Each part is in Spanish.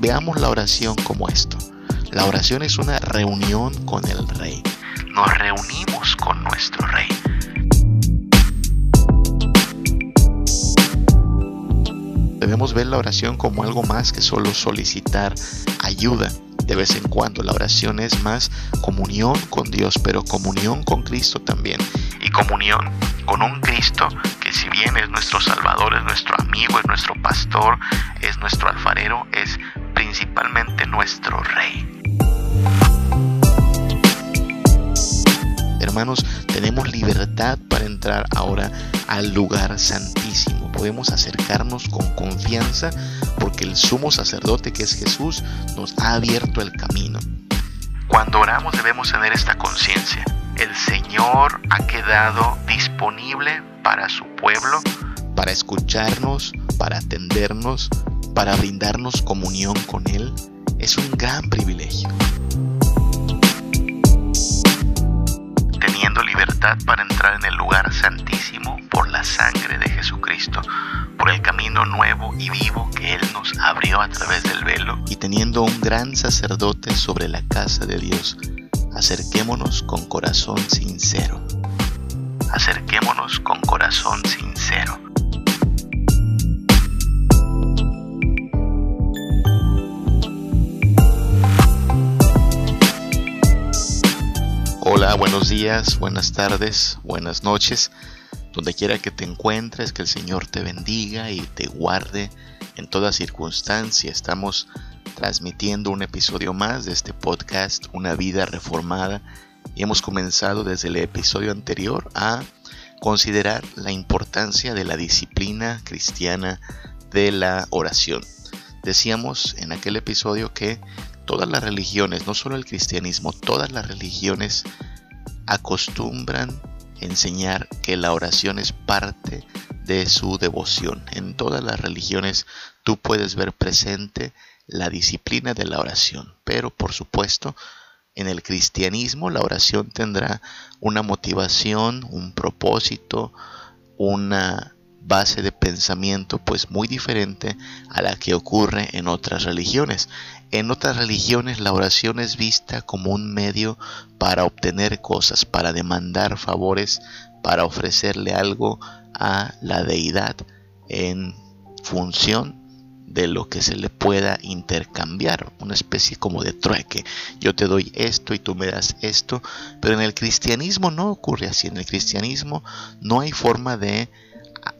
Veamos la oración como esto. La oración es una reunión con el Rey. Nos reunimos con nuestro Rey. Debemos ver la oración como algo más que solo solicitar ayuda de vez en cuando. La oración es más comunión con Dios, pero comunión con Cristo también. Y comunión con un Cristo que si bien es nuestro Salvador, es nuestro amigo, es nuestro pastor, es nuestro alfarero, es principalmente nuestro Rey. Hermanos, tenemos libertad para entrar ahora al lugar santísimo. Podemos acercarnos con confianza porque el sumo sacerdote que es Jesús nos ha abierto el camino. Cuando oramos debemos tener esta conciencia. El Señor ha quedado disponible para su pueblo, para escucharnos, para atendernos, para brindarnos comunión con Él. Es un gran privilegio. Teniendo libertad para entrar en el lugar santísimo por la sangre de Jesucristo, por el camino nuevo y vivo que Él nos abrió a través del velo, y teniendo un gran sacerdote sobre la casa de Dios, acerquémonos con corazón sincero. Acerquémonos con corazón sincero. Hola, buenos días, buenas tardes, buenas noches. Donde quiera que te encuentres, que el Señor te bendiga y te guarde en toda circunstancia. Estamos transmitiendo un episodio más de este podcast, Una vida reformada. Y hemos comenzado desde el episodio anterior a considerar la importancia de la disciplina cristiana de la oración. Decíamos en aquel episodio que todas las religiones, no solo el cristianismo, todas las religiones acostumbran enseñar que la oración es parte de su devoción. En todas las religiones tú puedes ver presente la disciplina de la oración, pero por supuesto en el cristianismo la oración tendrá una motivación, un propósito, una base de pensamiento pues muy diferente a la que ocurre en otras religiones. En otras religiones la oración es vista como un medio para obtener cosas, para demandar favores, para ofrecerle algo a la deidad en función de lo que se le pueda intercambiar, una especie como de trueque. Yo te doy esto y tú me das esto, pero en el cristianismo no ocurre así. En el cristianismo no hay forma de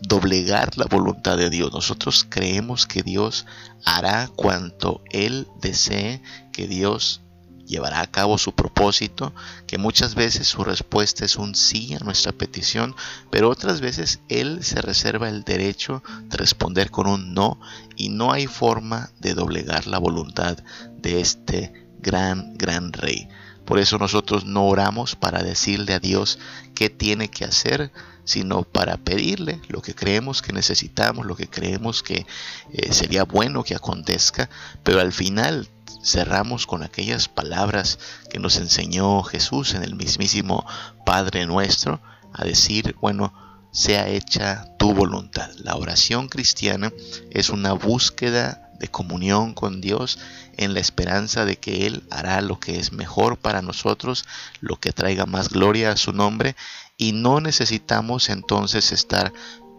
doblegar la voluntad de Dios. Nosotros creemos que Dios hará cuanto Él desee, que Dios llevará a cabo su propósito, que muchas veces su respuesta es un sí a nuestra petición, pero otras veces Él se reserva el derecho de responder con un no y no hay forma de doblegar la voluntad de este gran, gran rey. Por eso nosotros no oramos para decirle a Dios qué tiene que hacer, sino para pedirle lo que creemos que necesitamos, lo que creemos que eh, sería bueno que acontezca, pero al final cerramos con aquellas palabras que nos enseñó Jesús en el mismísimo Padre nuestro, a decir, bueno, sea hecha tu voluntad. La oración cristiana es una búsqueda de comunión con Dios en la esperanza de que Él hará lo que es mejor para nosotros, lo que traiga más gloria a su nombre y no necesitamos entonces estar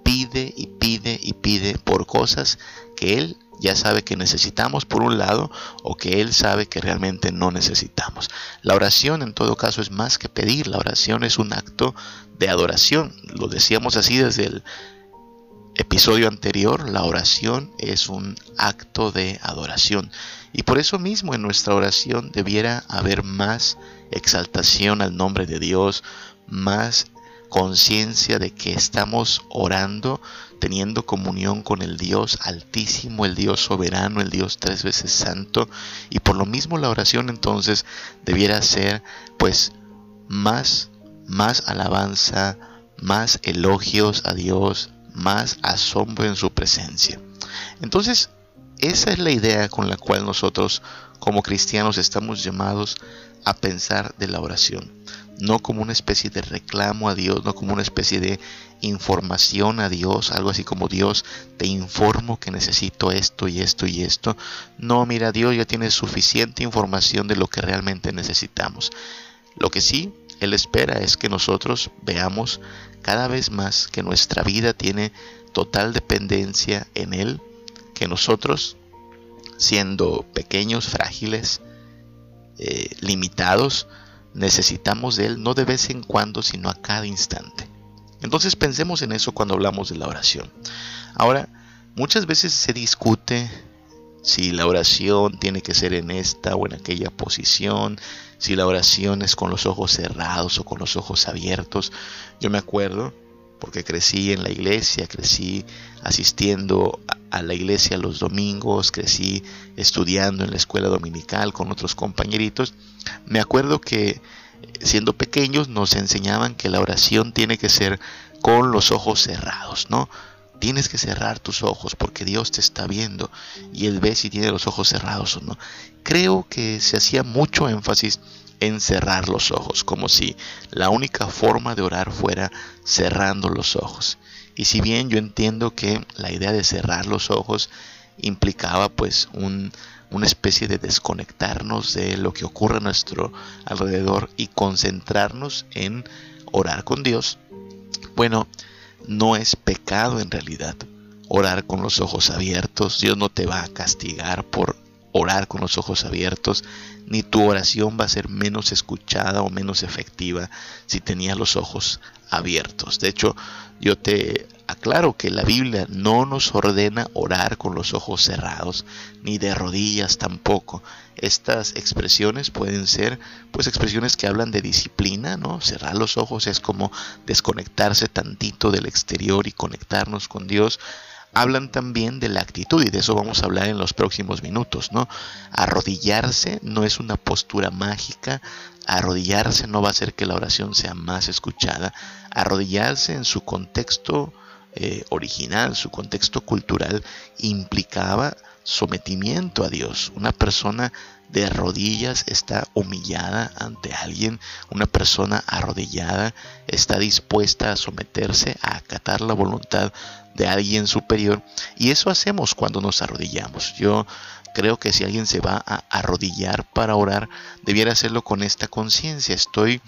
pide y pide y pide por cosas que Él ya sabe que necesitamos por un lado o que Él sabe que realmente no necesitamos. La oración en todo caso es más que pedir, la oración es un acto de adoración. Lo decíamos así desde el episodio anterior, la oración es un acto de adoración. Y por eso mismo en nuestra oración debiera haber más exaltación al nombre de Dios, más conciencia de que estamos orando, teniendo comunión con el Dios altísimo, el Dios soberano, el Dios tres veces santo, y por lo mismo la oración entonces debiera ser pues más, más alabanza, más elogios a Dios, más asombro en su presencia. Entonces, esa es la idea con la cual nosotros como cristianos estamos llamados a pensar de la oración, no como una especie de reclamo a Dios, no como una especie de información a Dios, algo así como Dios, te informo que necesito esto y esto y esto. No, mira, Dios ya tiene suficiente información de lo que realmente necesitamos. Lo que sí Él espera es que nosotros veamos cada vez más que nuestra vida tiene total dependencia en Él, que nosotros, siendo pequeños, frágiles, eh, limitados, necesitamos de Él no de vez en cuando, sino a cada instante. Entonces pensemos en eso cuando hablamos de la oración. Ahora, muchas veces se discute si la oración tiene que ser en esta o en aquella posición, si la oración es con los ojos cerrados o con los ojos abiertos. Yo me acuerdo, porque crecí en la iglesia, crecí asistiendo a la iglesia los domingos, crecí estudiando en la escuela dominical con otros compañeritos, me acuerdo que siendo pequeños nos enseñaban que la oración tiene que ser con los ojos cerrados, ¿no? Tienes que cerrar tus ojos porque Dios te está viendo y Él ve si tiene los ojos cerrados o no. Creo que se hacía mucho énfasis en cerrar los ojos, como si la única forma de orar fuera cerrando los ojos. Y si bien yo entiendo que la idea de cerrar los ojos implicaba pues un, una especie de desconectarnos de lo que ocurre a nuestro alrededor y concentrarnos en orar con Dios, bueno, no es pecado en realidad orar con los ojos abiertos. Dios no te va a castigar por orar con los ojos abiertos, ni tu oración va a ser menos escuchada o menos efectiva si tenías los ojos abiertos. De hecho, yo te aclaro que la Biblia no nos ordena orar con los ojos cerrados, ni de rodillas tampoco. Estas expresiones pueden ser pues expresiones que hablan de disciplina, ¿no? Cerrar los ojos es como desconectarse tantito del exterior y conectarnos con Dios hablan también de la actitud y de eso vamos a hablar en los próximos minutos, ¿no? Arrodillarse no es una postura mágica, arrodillarse no va a hacer que la oración sea más escuchada, arrodillarse en su contexto eh, original, su contexto cultural implicaba sometimiento a Dios. Una persona de rodillas está humillada ante alguien, una persona arrodillada está dispuesta a someterse, a acatar la voluntad de alguien superior y eso hacemos cuando nos arrodillamos. Yo creo que si alguien se va a arrodillar para orar, debiera hacerlo con esta conciencia. Estoy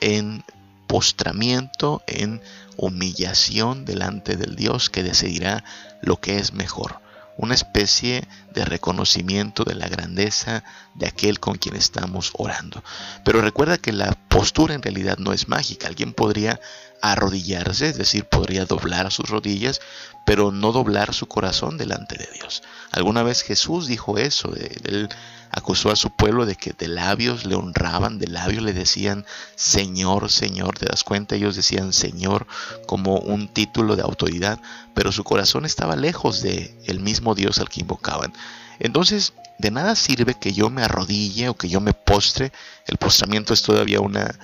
en postramiento, en humillación delante del Dios que decidirá lo que es mejor una especie de reconocimiento de la grandeza de aquel con quien estamos orando. Pero recuerda que la postura en realidad no es mágica. Alguien podría arrodillarse, es decir, podría doblar sus rodillas, pero no doblar su corazón delante de Dios. Alguna vez Jesús dijo eso, él acusó a su pueblo de que de labios le honraban, de labios le decían Señor, Señor, te das cuenta, ellos decían Señor como un título de autoridad, pero su corazón estaba lejos de el mismo Dios al que invocaban. Entonces, de nada sirve que yo me arrodille o que yo me postre, el postramiento es todavía una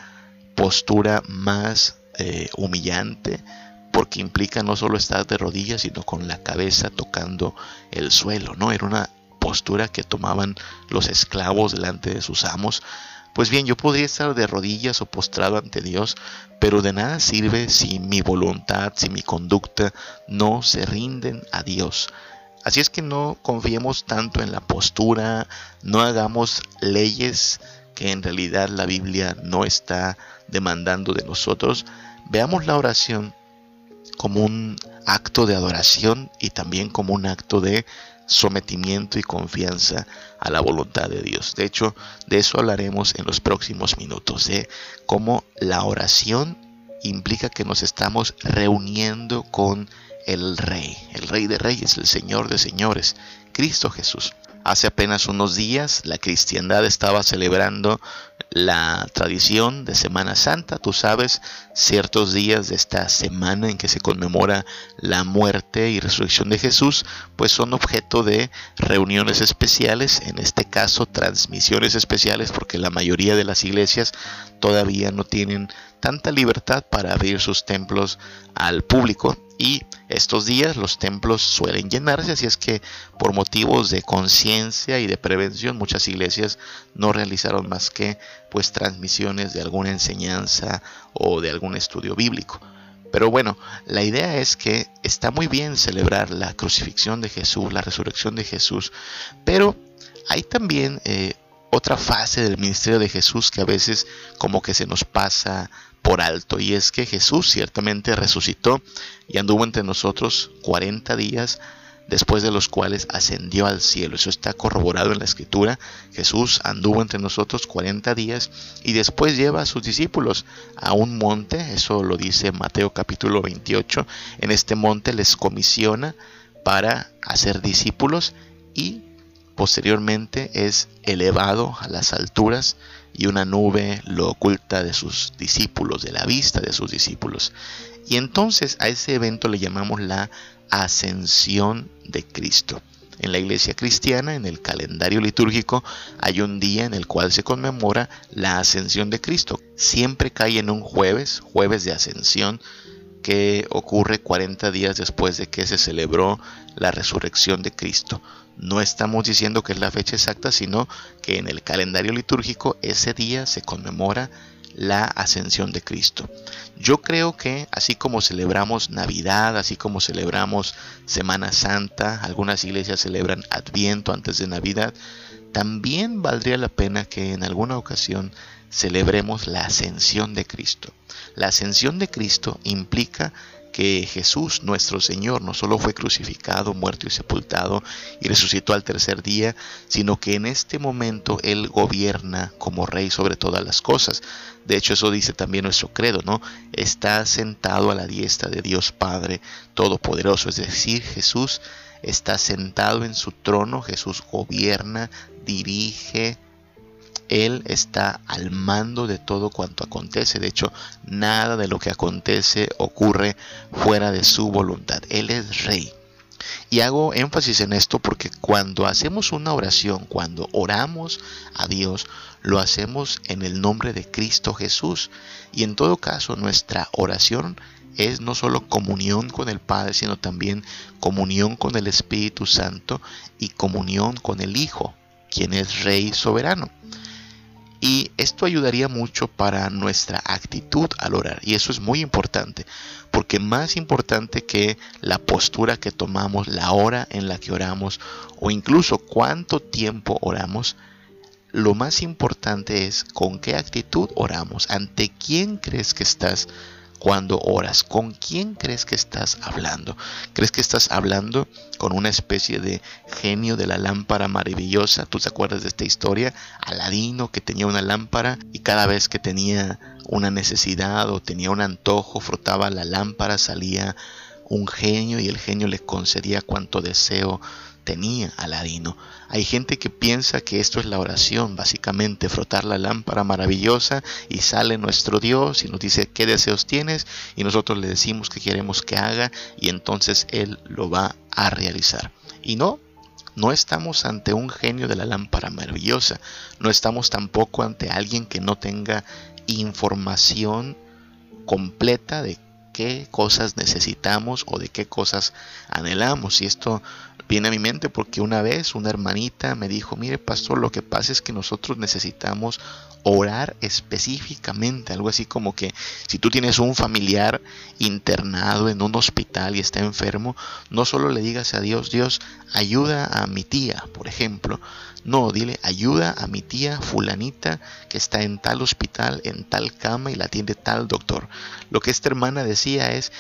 postura más eh, humillante, porque implica no solo estar de rodillas, sino con la cabeza tocando el suelo, ¿no? Era una postura que tomaban los esclavos delante de sus amos. Pues bien, yo podría estar de rodillas o postrado ante Dios, pero de nada sirve si mi voluntad, si mi conducta no se rinden a Dios. Así es que no confiemos tanto en la postura, no hagamos leyes que en realidad la Biblia no está demandando de nosotros. Veamos la oración como un acto de adoración y también como un acto de sometimiento y confianza a la voluntad de Dios. De hecho, de eso hablaremos en los próximos minutos, de cómo la oración implica que nos estamos reuniendo con el Rey, el Rey de Reyes, el Señor de Señores, Cristo Jesús. Hace apenas unos días la cristiandad estaba celebrando la tradición de Semana Santa. Tú sabes, ciertos días de esta semana en que se conmemora la muerte y resurrección de Jesús, pues son objeto de reuniones especiales, en este caso transmisiones especiales, porque la mayoría de las iglesias todavía no tienen tanta libertad para abrir sus templos al público y estos días los templos suelen llenarse, así es que por motivos de conciencia y de prevención muchas iglesias no realizaron más que pues transmisiones de alguna enseñanza o de algún estudio bíblico. Pero bueno, la idea es que está muy bien celebrar la crucifixión de Jesús, la resurrección de Jesús, pero hay también eh, otra fase del ministerio de Jesús que a veces como que se nos pasa por alto y es que Jesús ciertamente resucitó y anduvo entre nosotros 40 días después de los cuales ascendió al cielo. Eso está corroborado en la escritura. Jesús anduvo entre nosotros 40 días y después lleva a sus discípulos a un monte, eso lo dice Mateo capítulo 28. En este monte les comisiona para hacer discípulos y posteriormente es elevado a las alturas y una nube lo oculta de sus discípulos, de la vista de sus discípulos. Y entonces a ese evento le llamamos la ascensión de Cristo. En la iglesia cristiana, en el calendario litúrgico, hay un día en el cual se conmemora la ascensión de Cristo. Siempre cae en un jueves, jueves de ascensión, que ocurre 40 días después de que se celebró la resurrección de Cristo. No estamos diciendo que es la fecha exacta, sino que en el calendario litúrgico ese día se conmemora la ascensión de Cristo. Yo creo que así como celebramos Navidad, así como celebramos Semana Santa, algunas iglesias celebran Adviento antes de Navidad, también valdría la pena que en alguna ocasión celebremos la ascensión de Cristo. La ascensión de Cristo implica que Jesús, nuestro Señor, no solo fue crucificado, muerto y sepultado y resucitó al tercer día, sino que en este momento Él gobierna como Rey sobre todas las cosas. De hecho, eso dice también nuestro credo, ¿no? Está sentado a la diestra de Dios Padre Todopoderoso, es decir, Jesús está sentado en su trono, Jesús gobierna, dirige, él está al mando de todo cuanto acontece. De hecho, nada de lo que acontece ocurre fuera de su voluntad. Él es rey. Y hago énfasis en esto porque cuando hacemos una oración, cuando oramos a Dios, lo hacemos en el nombre de Cristo Jesús. Y en todo caso, nuestra oración es no solo comunión con el Padre, sino también comunión con el Espíritu Santo y comunión con el Hijo, quien es Rey soberano. Y esto ayudaría mucho para nuestra actitud al orar. Y eso es muy importante, porque más importante que la postura que tomamos, la hora en la que oramos, o incluso cuánto tiempo oramos, lo más importante es con qué actitud oramos, ante quién crees que estás cuando oras? ¿Con quién crees que estás hablando? ¿Crees que estás hablando con una especie de genio de la lámpara maravillosa? ¿Tú te acuerdas de esta historia? Aladino que tenía una lámpara y cada vez que tenía una necesidad o tenía un antojo, frotaba la lámpara, salía un genio y el genio le concedía cuanto deseo tenía Aladino. Hay gente que piensa que esto es la oración, básicamente frotar la lámpara maravillosa y sale nuestro Dios y nos dice qué deseos tienes y nosotros le decimos que queremos que haga y entonces Él lo va a realizar. Y no, no estamos ante un genio de la lámpara maravillosa, no estamos tampoco ante alguien que no tenga información completa de qué cosas necesitamos o de qué cosas anhelamos. Y esto viene a mi mente porque una vez una hermanita me dijo, mire pastor, lo que pasa es que nosotros necesitamos orar específicamente, algo así como que si tú tienes un familiar internado en un hospital y está enfermo, no solo le digas a Dios, Dios, ayuda a mi tía, por ejemplo, no, dile, ayuda a mi tía fulanita que está en tal hospital, en tal cama y la atiende tal doctor. Lo que esta hermana decía es,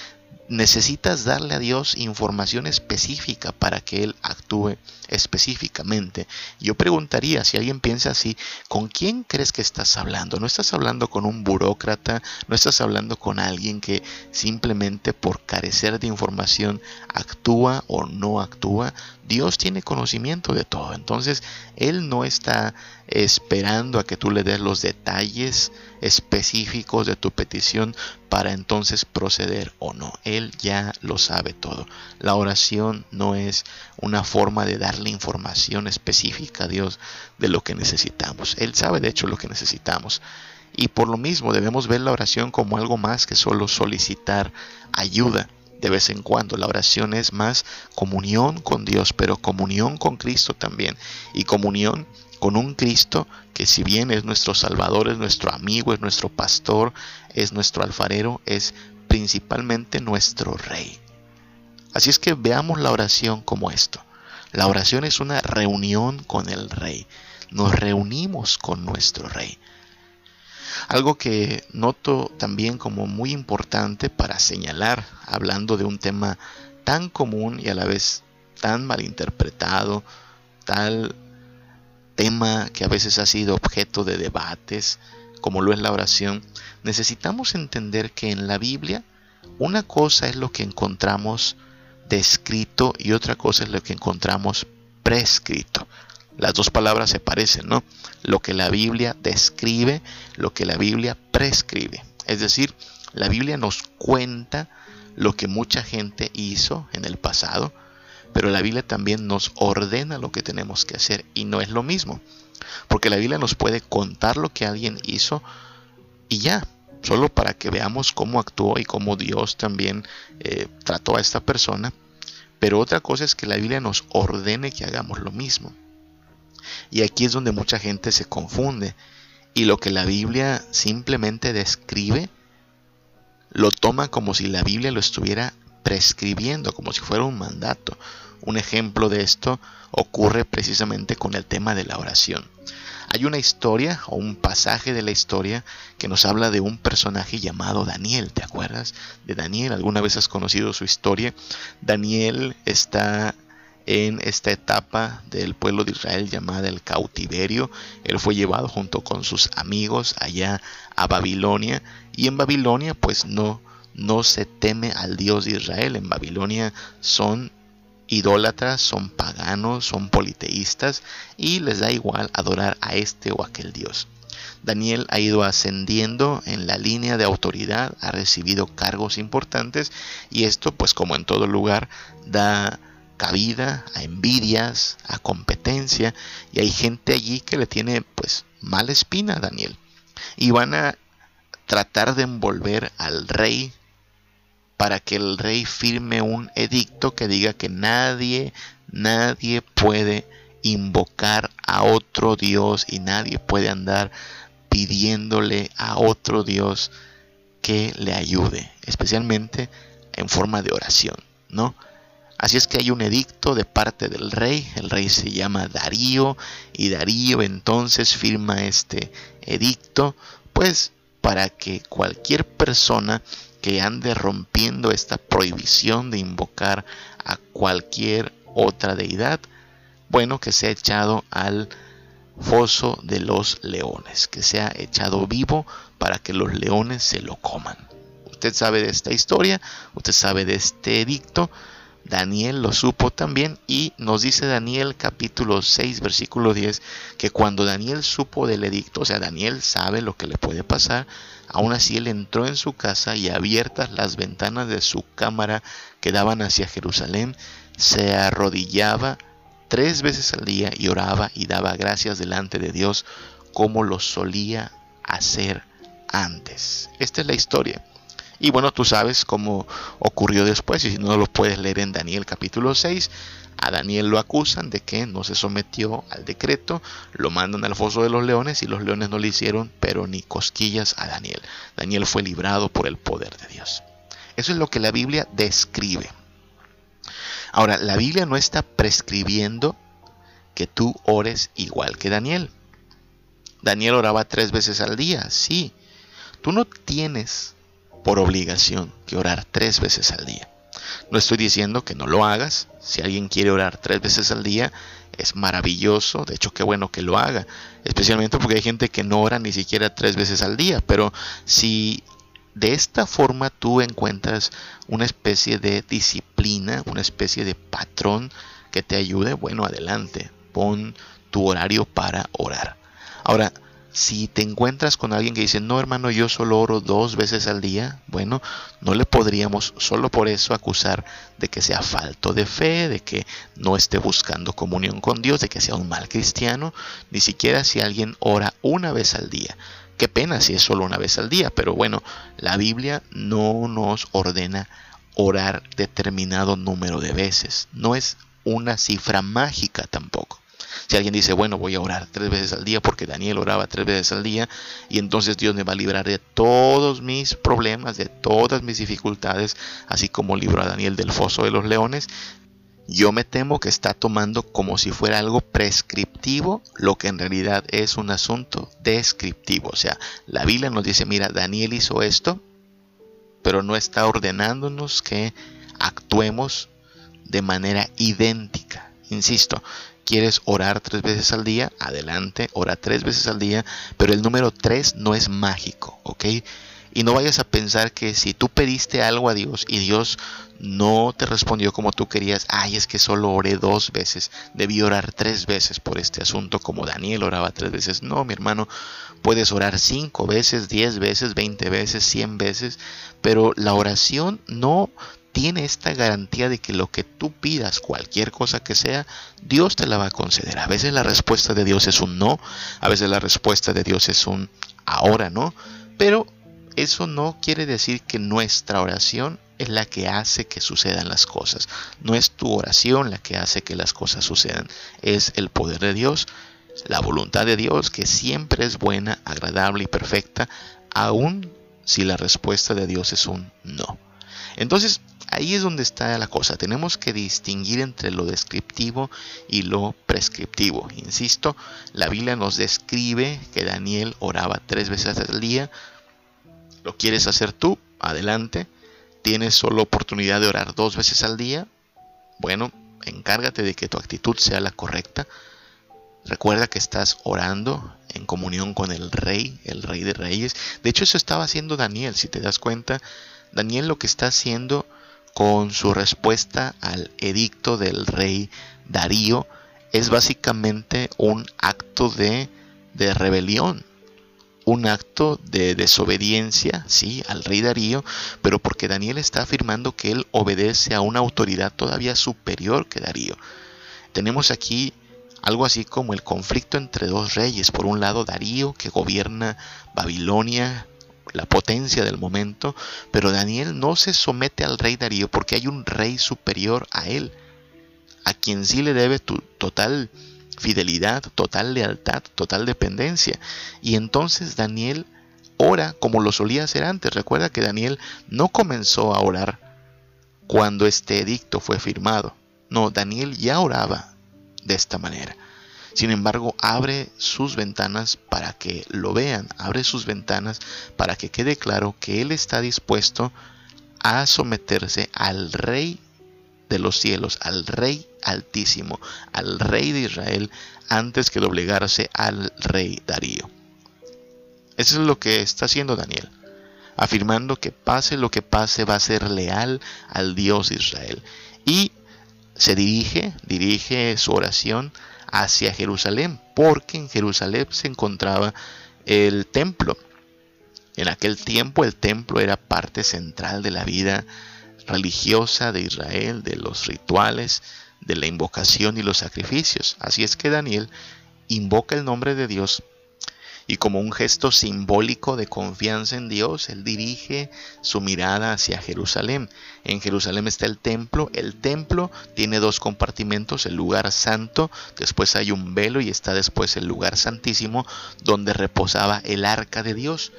necesitas darle a Dios información específica para que Él actúe específicamente. Yo preguntaría, si alguien piensa así, ¿con quién crees que estás hablando? No estás hablando con un burócrata, no estás hablando con alguien que simplemente por carecer de información actúa o no actúa. Dios tiene conocimiento de todo. Entonces, Él no está esperando a que tú le des los detalles específicos de tu petición para entonces proceder o no. Él ya lo sabe todo. La oración no es una forma de darle información específica a Dios de lo que necesitamos. Él sabe de hecho lo que necesitamos. Y por lo mismo debemos ver la oración como algo más que solo solicitar ayuda de vez en cuando. La oración es más comunión con Dios, pero comunión con Cristo también. Y comunión con un Cristo que si bien es nuestro Salvador, es nuestro amigo, es nuestro pastor, es nuestro alfarero, es principalmente nuestro Rey. Así es que veamos la oración como esto. La oración es una reunión con el Rey. Nos reunimos con nuestro Rey. Algo que noto también como muy importante para señalar, hablando de un tema tan común y a la vez tan malinterpretado, tal tema que a veces ha sido objeto de debates, como lo es la oración, necesitamos entender que en la Biblia una cosa es lo que encontramos descrito y otra cosa es lo que encontramos prescrito. Las dos palabras se parecen, ¿no? Lo que la Biblia describe, lo que la Biblia prescribe. Es decir, la Biblia nos cuenta lo que mucha gente hizo en el pasado, pero la Biblia también nos ordena lo que tenemos que hacer y no es lo mismo. Porque la Biblia nos puede contar lo que alguien hizo y ya, solo para que veamos cómo actuó y cómo Dios también eh, trató a esta persona. Pero otra cosa es que la Biblia nos ordene que hagamos lo mismo. Y aquí es donde mucha gente se confunde. Y lo que la Biblia simplemente describe, lo toma como si la Biblia lo estuviera prescribiendo, como si fuera un mandato. Un ejemplo de esto ocurre precisamente con el tema de la oración. Hay una historia o un pasaje de la historia que nos habla de un personaje llamado Daniel. ¿Te acuerdas de Daniel? ¿Alguna vez has conocido su historia? Daniel está en esta etapa del pueblo de Israel llamada el cautiverio. Él fue llevado junto con sus amigos allá a Babilonia y en Babilonia pues no no se teme al Dios de Israel. En Babilonia son idólatras, son paganos, son politeístas y les da igual adorar a este o aquel Dios. Daniel ha ido ascendiendo en la línea de autoridad, ha recibido cargos importantes y esto pues como en todo lugar da cabida a envidias, a competencia y hay gente allí que le tiene pues mala espina a Daniel y van a tratar de envolver al rey para que el rey firme un edicto que diga que nadie, nadie puede invocar a otro Dios y nadie puede andar pidiéndole a otro Dios que le ayude, especialmente en forma de oración, ¿no? Así es que hay un edicto de parte del rey, el rey se llama Darío y Darío entonces firma este edicto, pues para que cualquier persona que ande rompiendo esta prohibición de invocar a cualquier otra deidad, bueno, que sea echado al foso de los leones, que sea echado vivo para que los leones se lo coman. Usted sabe de esta historia, usted sabe de este edicto, Daniel lo supo también y nos dice Daniel capítulo 6 versículo 10 que cuando Daniel supo del edicto, o sea, Daniel sabe lo que le puede pasar, aún así él entró en su casa y abiertas las ventanas de su cámara que daban hacia Jerusalén, se arrodillaba tres veces al día y oraba y daba gracias delante de Dios como lo solía hacer antes. Esta es la historia. Y bueno, tú sabes cómo ocurrió después, y si no lo puedes leer en Daniel capítulo 6, a Daniel lo acusan de que no se sometió al decreto, lo mandan al foso de los leones y los leones no le hicieron pero ni cosquillas a Daniel. Daniel fue librado por el poder de Dios. Eso es lo que la Biblia describe. Ahora, la Biblia no está prescribiendo que tú ores igual que Daniel. Daniel oraba tres veces al día, sí. Tú no tienes por obligación que orar tres veces al día. No estoy diciendo que no lo hagas. Si alguien quiere orar tres veces al día, es maravilloso. De hecho, qué bueno que lo haga. Especialmente porque hay gente que no ora ni siquiera tres veces al día. Pero si de esta forma tú encuentras una especie de disciplina, una especie de patrón que te ayude, bueno, adelante. Pon tu horario para orar. Ahora, si te encuentras con alguien que dice, no hermano, yo solo oro dos veces al día, bueno, no le podríamos solo por eso acusar de que sea falto de fe, de que no esté buscando comunión con Dios, de que sea un mal cristiano, ni siquiera si alguien ora una vez al día. Qué pena si es solo una vez al día, pero bueno, la Biblia no nos ordena orar determinado número de veces, no es una cifra mágica tampoco. Si alguien dice, bueno, voy a orar tres veces al día porque Daniel oraba tres veces al día y entonces Dios me va a librar de todos mis problemas, de todas mis dificultades, así como libró a Daniel del foso de los leones, yo me temo que está tomando como si fuera algo prescriptivo lo que en realidad es un asunto descriptivo. O sea, la Biblia nos dice, mira, Daniel hizo esto, pero no está ordenándonos que actuemos de manera idéntica. Insisto, quieres orar tres veces al día, adelante, ora tres veces al día, pero el número tres no es mágico, ¿ok? Y no vayas a pensar que si tú pediste algo a Dios y Dios no te respondió como tú querías, ay, es que solo oré dos veces, debí orar tres veces por este asunto como Daniel oraba tres veces. No, mi hermano, puedes orar cinco veces, diez veces, veinte veces, cien veces, pero la oración no tiene esta garantía de que lo que tú pidas, cualquier cosa que sea, Dios te la va a conceder. A veces la respuesta de Dios es un no, a veces la respuesta de Dios es un ahora no, pero eso no quiere decir que nuestra oración es la que hace que sucedan las cosas. No es tu oración la que hace que las cosas sucedan, es el poder de Dios, la voluntad de Dios que siempre es buena, agradable y perfecta, aun si la respuesta de Dios es un no. Entonces, ahí es donde está la cosa. Tenemos que distinguir entre lo descriptivo y lo prescriptivo. Insisto, la Biblia nos describe que Daniel oraba tres veces al día. ¿Lo quieres hacer tú? Adelante. ¿Tienes solo oportunidad de orar dos veces al día? Bueno, encárgate de que tu actitud sea la correcta. Recuerda que estás orando en comunión con el rey, el rey de reyes. De hecho, eso estaba haciendo Daniel, si te das cuenta. Daniel lo que está haciendo con su respuesta al edicto del rey Darío es básicamente un acto de, de rebelión, un acto de desobediencia, sí, al rey Darío, pero porque Daniel está afirmando que él obedece a una autoridad todavía superior que Darío. Tenemos aquí algo así como el conflicto entre dos reyes, por un lado Darío que gobierna Babilonia la potencia del momento, pero Daniel no se somete al rey Darío porque hay un rey superior a él, a quien sí le debe tu total fidelidad, total lealtad, total dependencia. Y entonces Daniel ora como lo solía hacer antes. Recuerda que Daniel no comenzó a orar cuando este edicto fue firmado. No, Daniel ya oraba de esta manera. Sin embargo, abre sus ventanas para que lo vean, abre sus ventanas para que quede claro que Él está dispuesto a someterse al Rey de los cielos, al Rey altísimo, al Rey de Israel, antes que doblegarse al Rey Darío. Eso es lo que está haciendo Daniel, afirmando que pase lo que pase va a ser leal al Dios de Israel. Y se dirige, dirige su oración hacia Jerusalén, porque en Jerusalén se encontraba el templo. En aquel tiempo el templo era parte central de la vida religiosa de Israel, de los rituales, de la invocación y los sacrificios. Así es que Daniel invoca el nombre de Dios y como un gesto simbólico de confianza en Dios, él dirige su mirada hacia Jerusalén. En Jerusalén está el templo. El templo tiene dos compartimentos, el lugar santo, después hay un velo y está después el lugar santísimo donde reposaba el arca de Dios.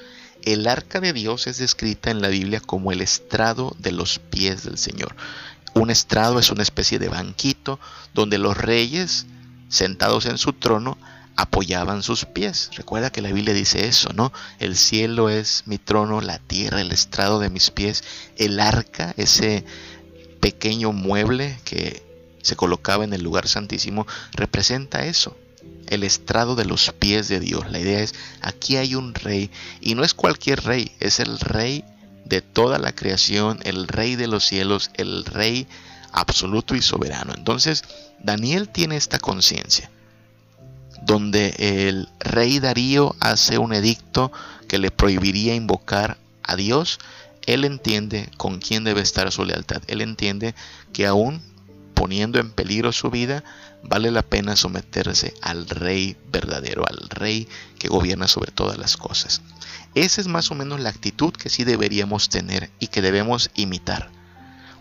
El arca de Dios es descrita en la Biblia como el estrado de los pies del Señor. Un estrado es una especie de banquito donde los reyes, sentados en su trono, apoyaban sus pies. Recuerda que la Biblia dice eso, ¿no? El cielo es mi trono, la tierra el estrado de mis pies, el arca, ese pequeño mueble que se colocaba en el lugar santísimo, representa eso, el estrado de los pies de Dios. La idea es, aquí hay un rey, y no es cualquier rey, es el rey de toda la creación, el rey de los cielos, el rey absoluto y soberano. Entonces, Daniel tiene esta conciencia donde el rey Darío hace un edicto que le prohibiría invocar a Dios, él entiende con quién debe estar su lealtad. Él entiende que aún poniendo en peligro su vida, vale la pena someterse al rey verdadero, al rey que gobierna sobre todas las cosas. Esa es más o menos la actitud que sí deberíamos tener y que debemos imitar.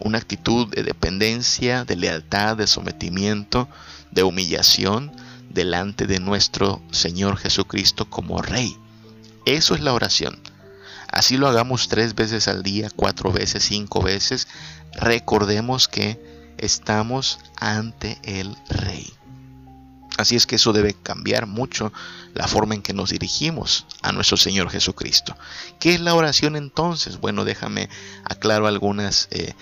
Una actitud de dependencia, de lealtad, de sometimiento, de humillación, delante de nuestro Señor Jesucristo como Rey. Eso es la oración. Así lo hagamos tres veces al día, cuatro veces, cinco veces. Recordemos que estamos ante el Rey. Así es que eso debe cambiar mucho la forma en que nos dirigimos a nuestro Señor Jesucristo. ¿Qué es la oración entonces? Bueno, déjame aclaro algunas eh,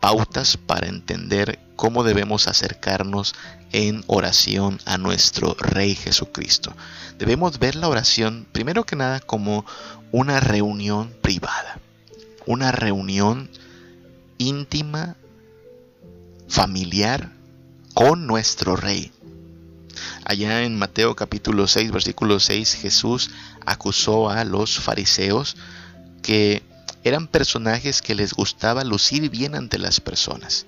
pautas para entender cómo debemos acercarnos en oración a nuestro Rey Jesucristo. Debemos ver la oración primero que nada como una reunión privada, una reunión íntima, familiar con nuestro Rey. Allá en Mateo capítulo 6, versículo 6, Jesús acusó a los fariseos que eran personajes que les gustaba lucir bien ante las personas.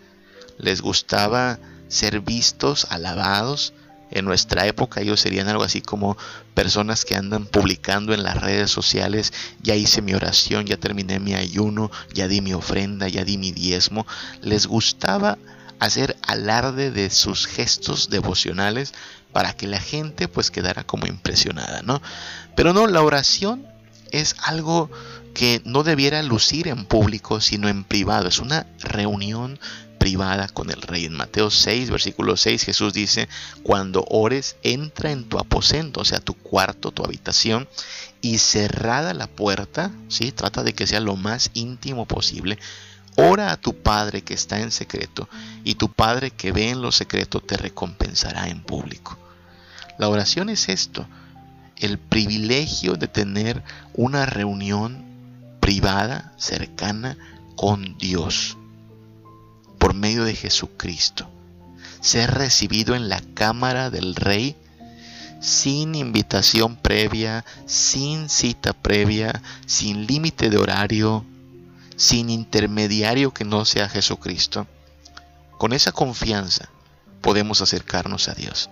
Les gustaba ser vistos, alabados. En nuestra época ellos serían algo así como personas que andan publicando en las redes sociales, ya hice mi oración, ya terminé mi ayuno, ya di mi ofrenda, ya di mi diezmo. Les gustaba hacer alarde de sus gestos devocionales para que la gente pues quedara como impresionada, ¿no? Pero no, la oración es algo que no debiera lucir en público, sino en privado. Es una reunión privada con el rey. En Mateo 6, versículo 6, Jesús dice, cuando ores, entra en tu aposento, o sea, tu cuarto, tu habitación, y cerrada la puerta, ¿sí? trata de que sea lo más íntimo posible. Ora a tu Padre que está en secreto, y tu Padre que ve en lo secreto te recompensará en público. La oración es esto, el privilegio de tener una reunión privada, cercana con Dios, por medio de Jesucristo. Ser recibido en la cámara del Rey sin invitación previa, sin cita previa, sin límite de horario, sin intermediario que no sea Jesucristo. Con esa confianza podemos acercarnos a Dios.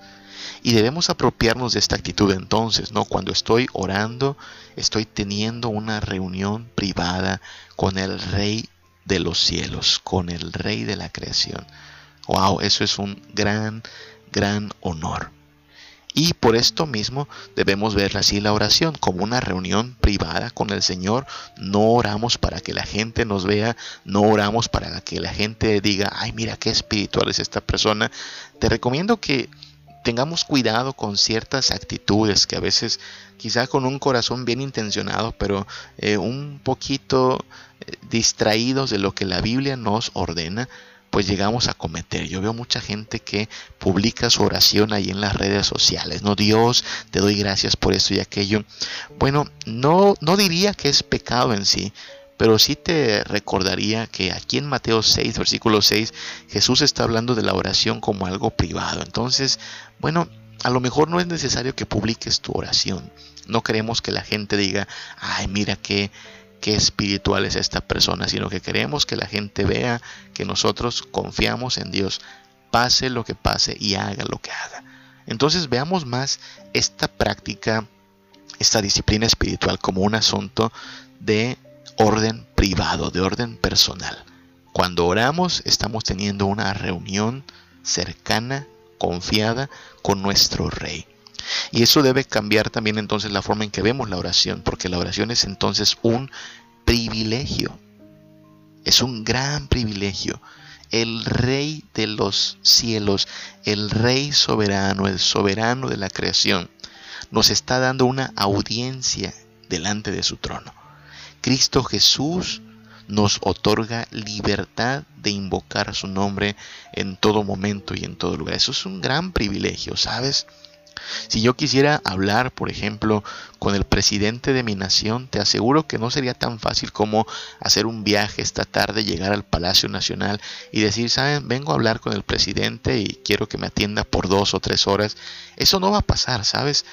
Y debemos apropiarnos de esta actitud entonces, ¿no? Cuando estoy orando, estoy teniendo una reunión privada con el Rey de los cielos, con el Rey de la creación. Wow, eso es un gran, gran honor. Y por esto mismo debemos ver así la oración como una reunión privada con el Señor. No oramos para que la gente nos vea, no oramos para que la gente diga, ay mira qué espiritual es esta persona. Te recomiendo que tengamos cuidado con ciertas actitudes que a veces quizá con un corazón bien intencionado, pero eh, un poquito eh, distraídos de lo que la Biblia nos ordena, pues llegamos a cometer. Yo veo mucha gente que publica su oración ahí en las redes sociales. No, Dios, te doy gracias por esto y aquello. Bueno, no, no diría que es pecado en sí, pero sí te recordaría que aquí en Mateo 6, versículo 6, Jesús está hablando de la oración como algo privado. Entonces, bueno, a lo mejor no es necesario que publiques tu oración. No queremos que la gente diga, ay, mira qué, qué espiritual es esta persona, sino que queremos que la gente vea que nosotros confiamos en Dios, pase lo que pase y haga lo que haga. Entonces veamos más esta práctica, esta disciplina espiritual como un asunto de orden privado, de orden personal. Cuando oramos estamos teniendo una reunión cercana, confiada con nuestro Rey. Y eso debe cambiar también entonces la forma en que vemos la oración, porque la oración es entonces un privilegio. Es un gran privilegio. El Rey de los cielos, el Rey soberano, el soberano de la creación, nos está dando una audiencia delante de su trono. Cristo Jesús nos otorga libertad de invocar su nombre en todo momento y en todo lugar. Eso es un gran privilegio, ¿sabes? Si yo quisiera hablar, por ejemplo, con el presidente de mi nación, te aseguro que no sería tan fácil como hacer un viaje esta tarde, llegar al Palacio Nacional y decir, saben, vengo a hablar con el presidente y quiero que me atienda por dos o tres horas. Eso no va a pasar, ¿sabes?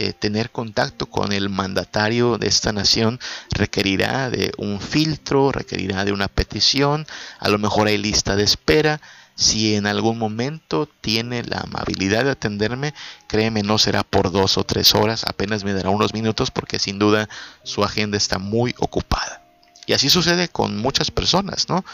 Eh, tener contacto con el mandatario de esta nación requerirá de un filtro, requerirá de una petición, a lo mejor hay lista de espera. Si en algún momento tiene la amabilidad de atenderme, créeme, no será por dos o tres horas, apenas me dará unos minutos porque sin duda su agenda está muy ocupada. Y así sucede con muchas personas, ¿no?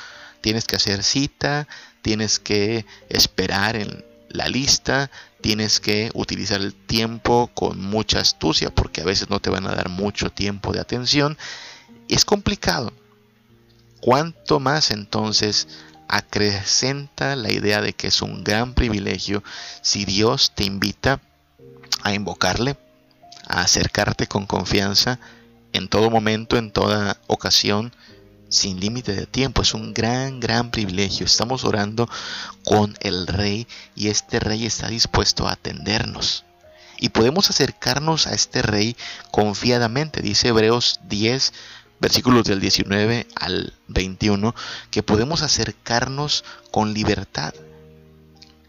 Tienes que hacer cita, tienes que esperar en la lista, tienes que utilizar el tiempo con mucha astucia porque a veces no te van a dar mucho tiempo de atención. Es complicado. ¿Cuánto más entonces acrecenta la idea de que es un gran privilegio si Dios te invita a invocarle, a acercarte con confianza en todo momento, en toda ocasión, sin límite de tiempo. Es un gran, gran privilegio. Estamos orando con el Rey y este Rey está dispuesto a atendernos. Y podemos acercarnos a este Rey confiadamente. Dice Hebreos 10, versículos del 19 al 21, que podemos acercarnos con libertad.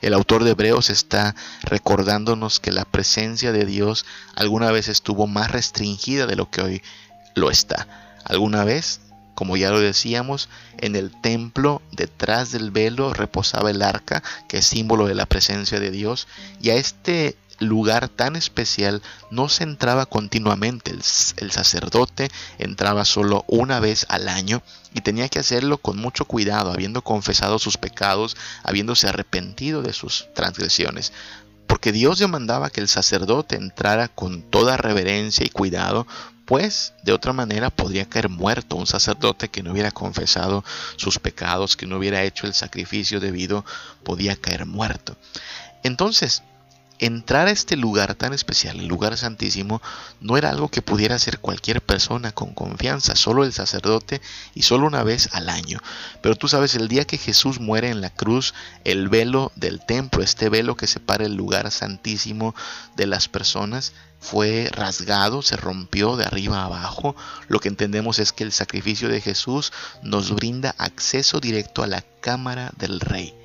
El autor de Hebreos está recordándonos que la presencia de Dios alguna vez estuvo más restringida de lo que hoy lo está. Alguna vez, como ya lo decíamos, en el templo detrás del velo reposaba el arca, que es símbolo de la presencia de Dios, y a este lugar tan especial no se entraba continuamente. El, sacerdote entraba solo una vez al año y tenía que hacerlo con mucho cuidado, habiendo confesado sus pecados, habiéndose arrepentido de sus transgresiones. Porque Dios demandaba que el sacerdote entrara con toda reverencia y cuidado, pues de otra manera podría caer muerto un sacerdote que no hubiera confesado sus pecados, que no hubiera hecho el sacrificio debido, podía caer muerto. Entonces, entrar a este lugar tan especial, el lugar santísimo, no era algo que pudiera hacer cualquier persona con confianza, solo el sacerdote y solo una vez al año. Pero tú sabes, el día que Jesús muere en la cruz, el velo del templo, este velo que separa el lugar santísimo de las personas, fue rasgado, se rompió de arriba a abajo. Lo que entendemos es que el sacrificio de Jesús nos brinda acceso directo a la cámara del rey.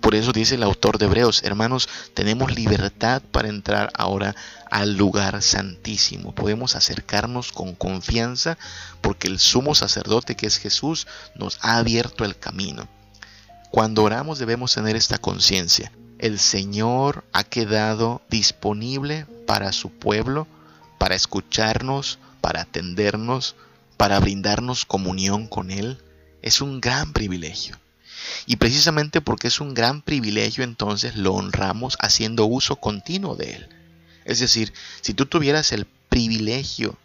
Por eso dice el autor de Hebreos, hermanos, tenemos libertad para entrar ahora al lugar santísimo. Podemos acercarnos con confianza porque el sumo sacerdote que es Jesús nos ha abierto el camino. Cuando oramos debemos tener esta conciencia. El Señor ha quedado disponible para su pueblo, para escucharnos, para atendernos, para brindarnos comunión con Él. Es un gran privilegio. Y precisamente porque es un gran privilegio, entonces lo honramos haciendo uso continuo de él. Es decir, si tú tuvieras el privilegio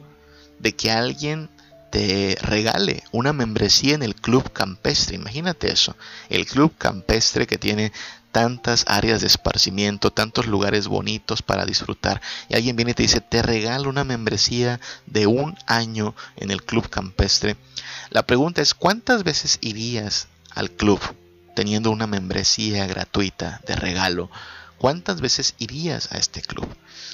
de que alguien te regale una membresía en el club campestre, imagínate eso, el club campestre que tiene tantas áreas de esparcimiento, tantos lugares bonitos para disfrutar, y alguien viene y te dice, te regalo una membresía de un año en el club campestre. La pregunta es, ¿cuántas veces irías al club teniendo una membresía gratuita de regalo, ¿cuántas veces irías a este club?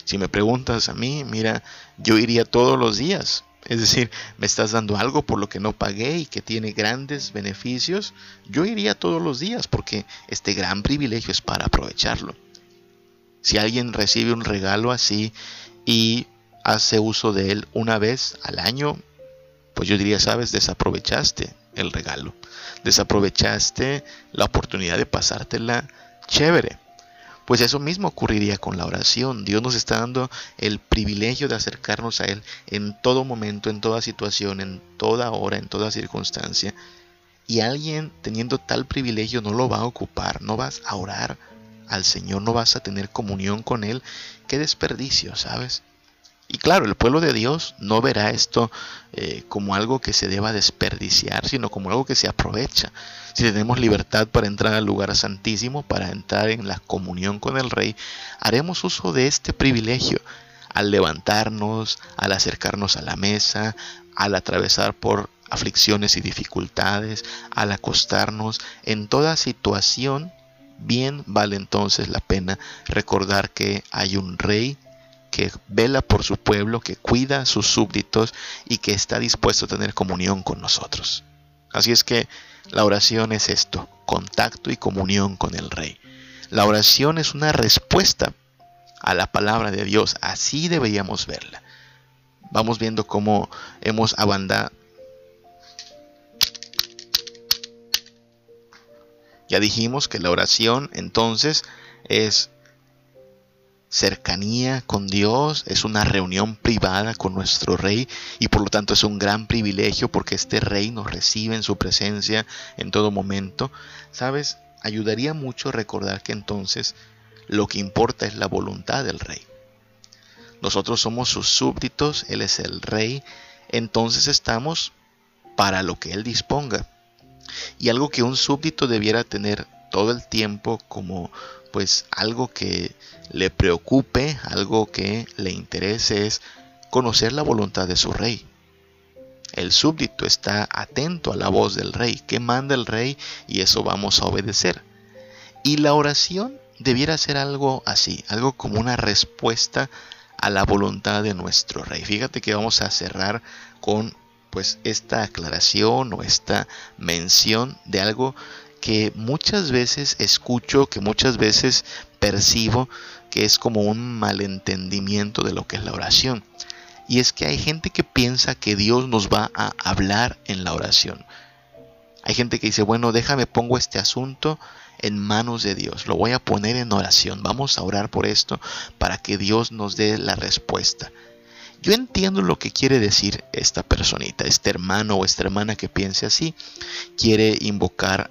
Si me preguntas a mí, mira, yo iría todos los días. Es decir, me estás dando algo por lo que no pagué y que tiene grandes beneficios. Yo iría todos los días porque este gran privilegio es para aprovecharlo. Si alguien recibe un regalo así y hace uso de él una vez al año, pues yo diría, sabes, desaprovechaste el regalo. Desaprovechaste la oportunidad de pasártela chévere. Pues eso mismo ocurriría con la oración. Dios nos está dando el privilegio de acercarnos a Él en todo momento, en toda situación, en toda hora, en toda circunstancia. Y alguien teniendo tal privilegio no lo va a ocupar, no vas a orar al Señor, no vas a tener comunión con Él. Qué desperdicio, ¿sabes? Y claro, el pueblo de Dios no verá esto eh, como algo que se deba desperdiciar, sino como algo que se aprovecha. Si tenemos libertad para entrar al lugar santísimo, para entrar en la comunión con el Rey, haremos uso de este privilegio al levantarnos, al acercarnos a la mesa, al atravesar por aflicciones y dificultades, al acostarnos, en toda situación, bien vale entonces la pena recordar que hay un rey que vela por su pueblo, que cuida a sus súbditos y que está dispuesto a tener comunión con nosotros. Así es que la oración es esto, contacto y comunión con el Rey. La oración es una respuesta a la palabra de Dios, así deberíamos verla. Vamos viendo cómo hemos abandonado. Ya dijimos que la oración entonces es cercanía con Dios, es una reunión privada con nuestro Rey y por lo tanto es un gran privilegio porque este Rey nos recibe en su presencia en todo momento. ¿Sabes? Ayudaría mucho recordar que entonces lo que importa es la voluntad del Rey. Nosotros somos sus súbditos, Él es el Rey, entonces estamos para lo que Él disponga. Y algo que un súbdito debiera tener todo el tiempo como pues algo que le preocupe, algo que le interese es conocer la voluntad de su rey. El súbdito está atento a la voz del rey, que manda el rey y eso vamos a obedecer. Y la oración debiera ser algo así, algo como una respuesta a la voluntad de nuestro rey. Fíjate que vamos a cerrar con pues esta aclaración o esta mención de algo que muchas veces escucho, que muchas veces percibo que es como un malentendimiento de lo que es la oración. Y es que hay gente que piensa que Dios nos va a hablar en la oración. Hay gente que dice, bueno, déjame pongo este asunto en manos de Dios, lo voy a poner en oración, vamos a orar por esto para que Dios nos dé la respuesta. Yo entiendo lo que quiere decir esta personita, este hermano o esta hermana que piense así, quiere invocar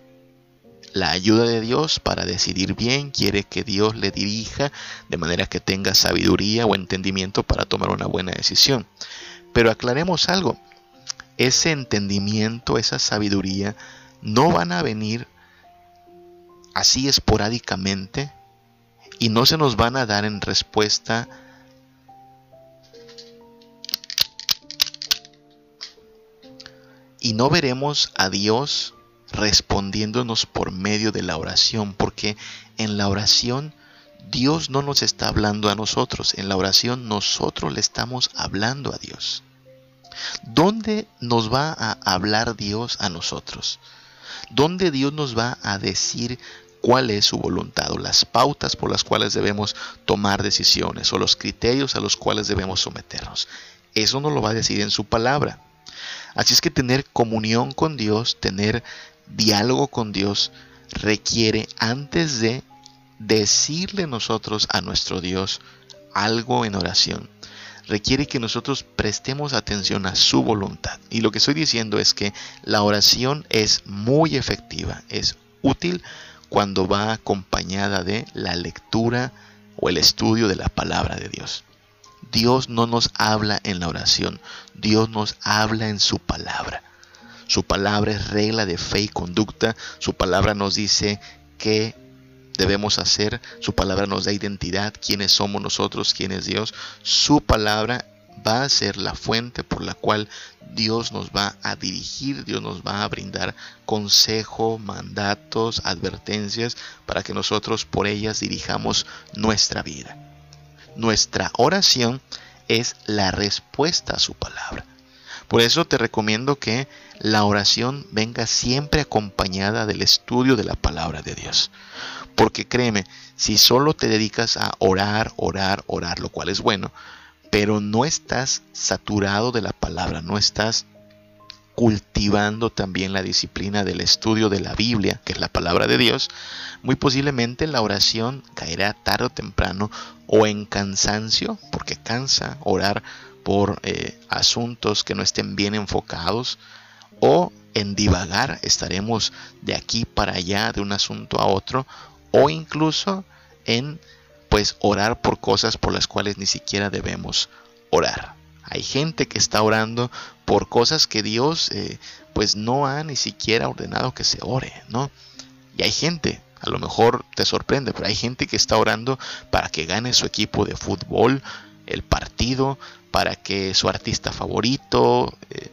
la ayuda de Dios para decidir bien, quiere que Dios le dirija de manera que tenga sabiduría o entendimiento para tomar una buena decisión. Pero aclaremos algo, ese entendimiento, esa sabiduría, no van a venir así esporádicamente y no se nos van a dar en respuesta y no veremos a Dios respondiéndonos por medio de la oración, porque en la oración Dios no nos está hablando a nosotros, en la oración nosotros le estamos hablando a Dios. ¿Dónde nos va a hablar Dios a nosotros? ¿Dónde Dios nos va a decir cuál es su voluntad o las pautas por las cuales debemos tomar decisiones o los criterios a los cuales debemos someternos? Eso nos lo va a decir en su palabra. Así es que tener comunión con Dios, tener diálogo con Dios requiere antes de decirle nosotros a nuestro Dios algo en oración, requiere que nosotros prestemos atención a su voluntad. Y lo que estoy diciendo es que la oración es muy efectiva, es útil cuando va acompañada de la lectura o el estudio de la palabra de Dios. Dios no nos habla en la oración, Dios nos habla en su palabra. Su palabra es regla de fe y conducta. Su palabra nos dice qué debemos hacer. Su palabra nos da identidad, quiénes somos nosotros, quién es Dios. Su palabra va a ser la fuente por la cual Dios nos va a dirigir, Dios nos va a brindar consejo, mandatos, advertencias para que nosotros por ellas dirijamos nuestra vida. Nuestra oración es la respuesta a su palabra. Por eso te recomiendo que la oración venga siempre acompañada del estudio de la palabra de Dios. Porque créeme, si solo te dedicas a orar, orar, orar, lo cual es bueno, pero no estás saturado de la palabra, no estás cultivando también la disciplina del estudio de la Biblia, que es la palabra de Dios, muy posiblemente la oración caerá tarde o temprano o en cansancio, porque cansa orar por eh, asuntos que no estén bien enfocados o en divagar, estaremos de aquí para allá, de un asunto a otro, o incluso en pues orar por cosas por las cuales ni siquiera debemos orar. Hay gente que está orando por cosas que Dios eh, pues no ha ni siquiera ordenado que se ore, ¿no? Y hay gente, a lo mejor te sorprende, pero hay gente que está orando para que gane su equipo de fútbol, el partido, para que su artista favorito eh,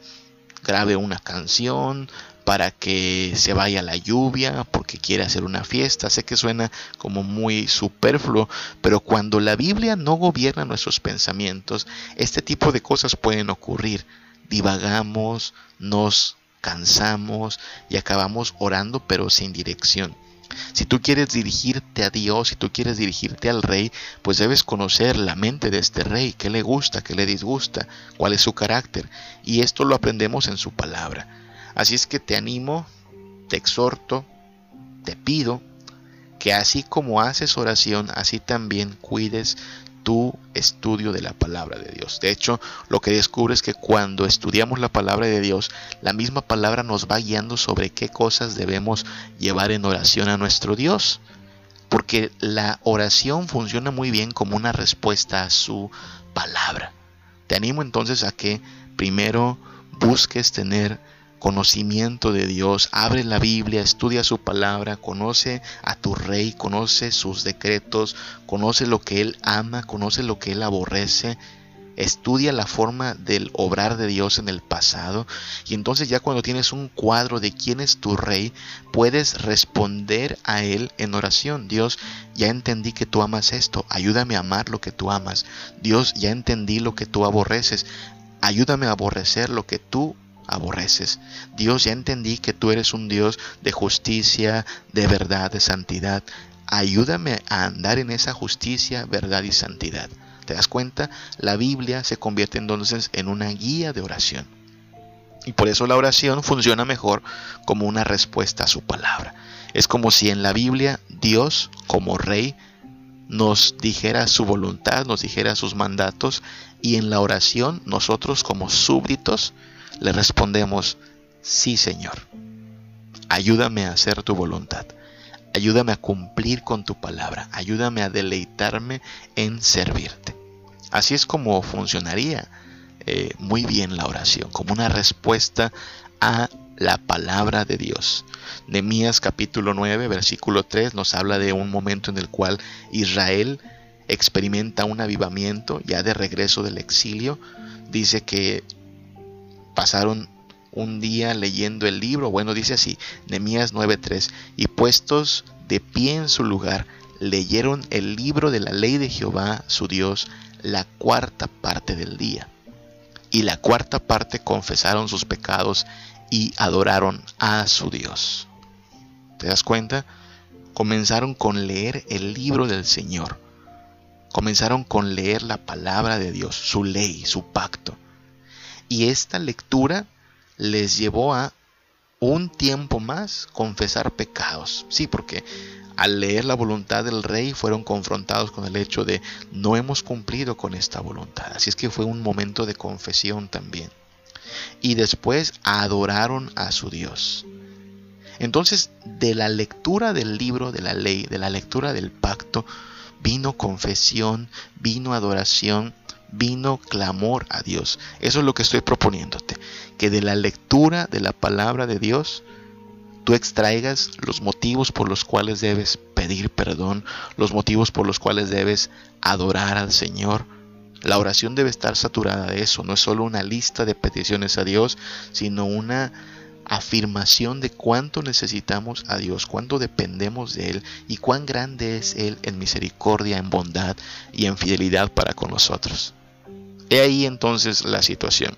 grabe una canción, para que se vaya la lluvia, porque quiere hacer una fiesta. Sé que suena como muy superfluo, pero cuando la Biblia no gobierna nuestros pensamientos, este tipo de cosas pueden ocurrir. Divagamos, nos cansamos y acabamos orando pero sin dirección. Si tú quieres dirigirte a Dios, si tú quieres dirigirte al rey, pues debes conocer la mente de este rey, qué le gusta, qué le disgusta, cuál es su carácter. Y esto lo aprendemos en su palabra. Así es que te animo, te exhorto, te pido que así como haces oración, así también cuides tu estudio de la palabra de Dios. De hecho, lo que descubres es que cuando estudiamos la palabra de Dios, la misma palabra nos va guiando sobre qué cosas debemos llevar en oración a nuestro Dios. Porque la oración funciona muy bien como una respuesta a su palabra. Te animo entonces a que primero busques tener conocimiento de Dios, abre la Biblia, estudia su palabra, conoce a tu rey, conoce sus decretos, conoce lo que él ama, conoce lo que él aborrece, estudia la forma del obrar de Dios en el pasado y entonces ya cuando tienes un cuadro de quién es tu rey, puedes responder a él en oración. Dios, ya entendí que tú amas esto, ayúdame a amar lo que tú amas. Dios, ya entendí lo que tú aborreces, ayúdame a aborrecer lo que tú aborreces. Dios, ya entendí que tú eres un Dios de justicia, de verdad, de santidad. Ayúdame a andar en esa justicia, verdad y santidad. ¿Te das cuenta? La Biblia se convierte entonces en una guía de oración. Y por eso la oración funciona mejor como una respuesta a su palabra. Es como si en la Biblia Dios, como rey, nos dijera su voluntad, nos dijera sus mandatos, y en la oración nosotros como súbditos le respondemos, sí Señor, ayúdame a hacer tu voluntad, ayúdame a cumplir con tu palabra, ayúdame a deleitarme en servirte. Así es como funcionaría eh, muy bien la oración, como una respuesta a la palabra de Dios. Nemías capítulo 9, versículo 3 nos habla de un momento en el cual Israel experimenta un avivamiento ya de regreso del exilio. Dice que pasaron un día leyendo el libro, bueno, dice así, Nemías 9:3, y puestos de pie en su lugar, leyeron el libro de la ley de Jehová, su Dios, la cuarta parte del día. Y la cuarta parte confesaron sus pecados y adoraron a su Dios. ¿Te das cuenta? Comenzaron con leer el libro del Señor. Comenzaron con leer la palabra de Dios, su ley, su pacto. Y esta lectura les llevó a un tiempo más confesar pecados. Sí, porque al leer la voluntad del rey fueron confrontados con el hecho de no hemos cumplido con esta voluntad. Así es que fue un momento de confesión también. Y después adoraron a su Dios. Entonces, de la lectura del libro de la ley, de la lectura del pacto, vino confesión, vino adoración vino clamor a Dios. Eso es lo que estoy proponiéndote, que de la lectura de la palabra de Dios tú extraigas los motivos por los cuales debes pedir perdón, los motivos por los cuales debes adorar al Señor. La oración debe estar saturada de eso, no es solo una lista de peticiones a Dios, sino una afirmación de cuánto necesitamos a Dios, cuánto dependemos de Él y cuán grande es Él en misericordia, en bondad y en fidelidad para con nosotros. He ahí entonces la situación.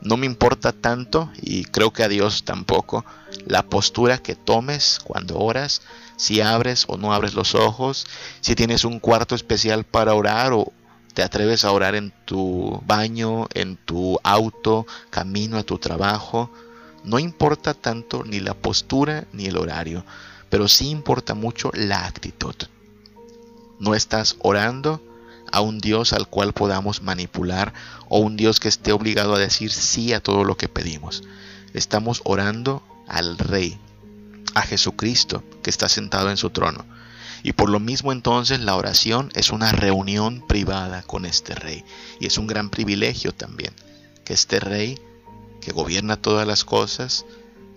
No me importa tanto, y creo que a Dios tampoco, la postura que tomes cuando oras, si abres o no abres los ojos, si tienes un cuarto especial para orar o te atreves a orar en tu baño, en tu auto, camino a tu trabajo. No importa tanto ni la postura ni el horario, pero sí importa mucho la actitud. No estás orando a un Dios al cual podamos manipular o un Dios que esté obligado a decir sí a todo lo que pedimos. estamos orando al Rey, a Jesucristo, que está sentado en su trono. Y por lo mismo entonces la oración es una reunión privada con este Rey. Y es un gran privilegio también que este Rey, que gobierna todas las cosas,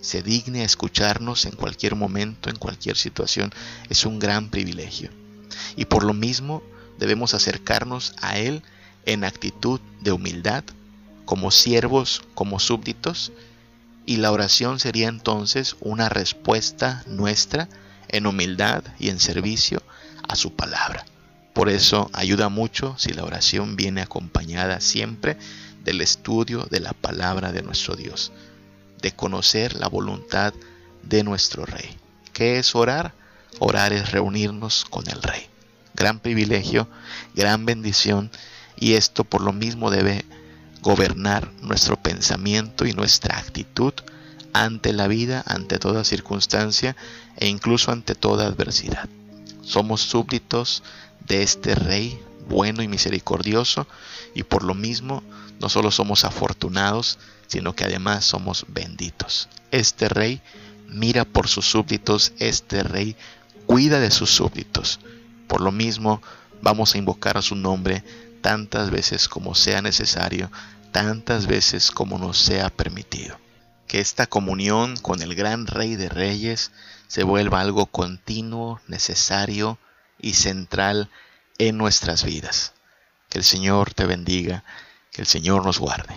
se digne a escucharnos en cualquier momento, en cualquier situación. Es un gran privilegio. Y por lo mismo debemos acercarnos a Él en actitud de humildad, como siervos, como súbditos, y la oración sería entonces una respuesta nuestra en humildad y en servicio a su palabra. Por eso ayuda mucho si la oración viene acompañada siempre del estudio de la palabra de nuestro Dios, de conocer la voluntad de nuestro Rey. ¿Qué es orar? Orar es reunirnos con el Rey. Gran privilegio, gran bendición y esto por lo mismo debe gobernar nuestro pensamiento y nuestra actitud ante la vida, ante toda circunstancia e incluso ante toda adversidad. Somos súbditos de este Rey bueno y misericordioso y por lo mismo no solo somos afortunados, sino que además somos benditos. Este Rey mira por sus súbditos, este Rey cuida de sus súbditos. Por lo mismo vamos a invocar a su nombre tantas veces como sea necesario, tantas veces como nos sea permitido. Que esta comunión con el gran Rey de Reyes se vuelva algo continuo, necesario y central en nuestras vidas. Que el Señor te bendiga, que el Señor nos guarde.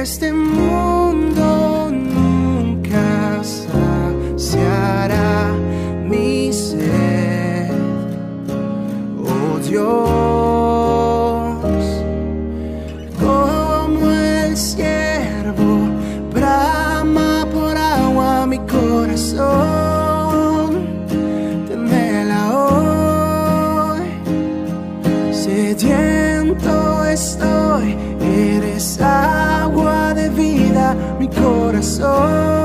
Este mundo corazón.